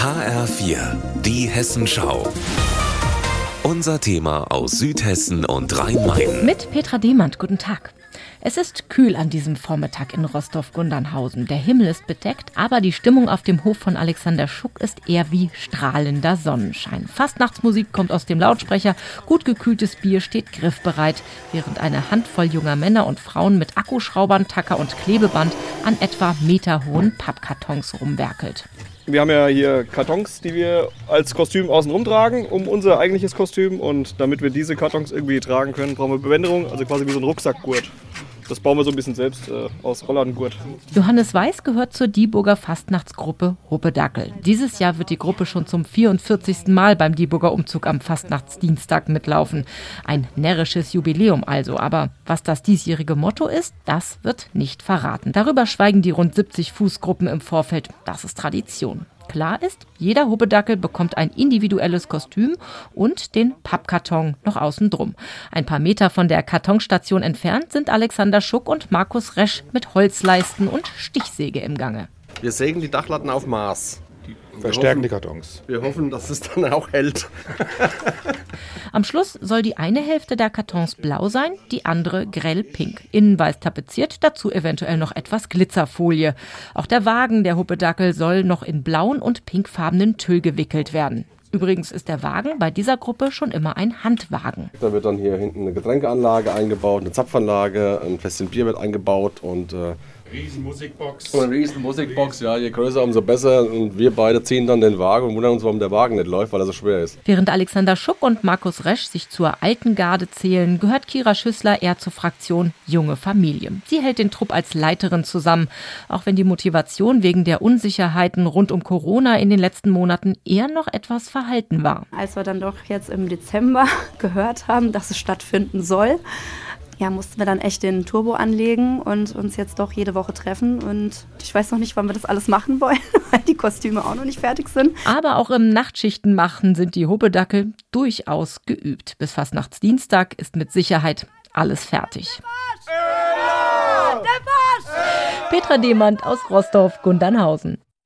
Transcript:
HR4, die Hessenschau. Unser Thema aus Südhessen und Rhein-Main. Mit Petra Demand, guten Tag. Es ist kühl an diesem Vormittag in Rostov-Gundernhausen. Der Himmel ist bedeckt, aber die Stimmung auf dem Hof von Alexander Schuck ist eher wie strahlender Sonnenschein. Fastnachtsmusik kommt aus dem Lautsprecher, gut gekühltes Bier steht griffbereit, während eine Handvoll junger Männer und Frauen mit Akkuschraubern, Tacker und Klebeband an etwa meterhohen Pappkartons rumwerkelt. Wir haben ja hier Kartons, die wir als Kostüm außen tragen, um unser eigentliches Kostüm. Und damit wir diese Kartons irgendwie tragen können, brauchen wir Bewänderung, also quasi wie so ein Rucksackgurt. Das bauen wir so ein bisschen selbst äh, aus Rolladengurt. Johannes Weiß gehört zur Dieburger Fastnachtsgruppe Ruppedackel. Dieses Jahr wird die Gruppe schon zum 44. Mal beim Dieburger Umzug am Fastnachtsdienstag mitlaufen. Ein närrisches Jubiläum also. Aber was das diesjährige Motto ist, das wird nicht verraten. Darüber schweigen die rund 70 Fußgruppen im Vorfeld. Das ist Tradition. Klar ist, jeder Hubbedackel bekommt ein individuelles Kostüm und den Pappkarton noch außen drum. Ein paar Meter von der Kartonstation entfernt sind Alexander Schuck und Markus Resch mit Holzleisten und Stichsäge im Gange. Wir sägen die Dachlatten auf Maß. Verstärken die Kartons. Wir hoffen, dass es dann auch hält. Am Schluss soll die eine Hälfte der Kartons blau sein, die andere grell pink. Innen weiß tapeziert, dazu eventuell noch etwas Glitzerfolie. Auch der Wagen der Huppedackel soll noch in blauen und pinkfarbenen Tüll gewickelt werden. Übrigens ist der Wagen bei dieser Gruppe schon immer ein Handwagen. Da wird dann hier hinten eine Getränkeanlage eingebaut, eine Zapfanlage, ein Fässchen Bier wird eingebaut und äh, Riesenmusikbox. eine riesen Musikbox. Ja, je größer, umso besser. Und wir beide ziehen dann den Wagen und wundern uns, warum der Wagen nicht läuft, weil er so schwer ist. Während Alexander Schuck und Markus Resch sich zur alten Garde zählen, gehört Kira Schüssler eher zur Fraktion Junge Familie. Sie hält den Trupp als Leiterin zusammen, auch wenn die Motivation wegen der Unsicherheiten rund um Corona in den letzten Monaten eher noch etwas verhalten war. Als wir dann doch jetzt im Dezember gehört haben, dass es stattfinden soll, ja, mussten wir dann echt den Turbo anlegen und uns jetzt doch jede Woche treffen. Und ich weiß noch nicht, wann wir das alles machen wollen, weil die Kostüme auch noch nicht fertig sind. Aber auch im Nachtschichten machen sind die Hubbedackel durchaus geübt. Bis fast nachts Dienstag ist mit Sicherheit alles fertig. Petra Demand aus Rostov-Gundernhausen.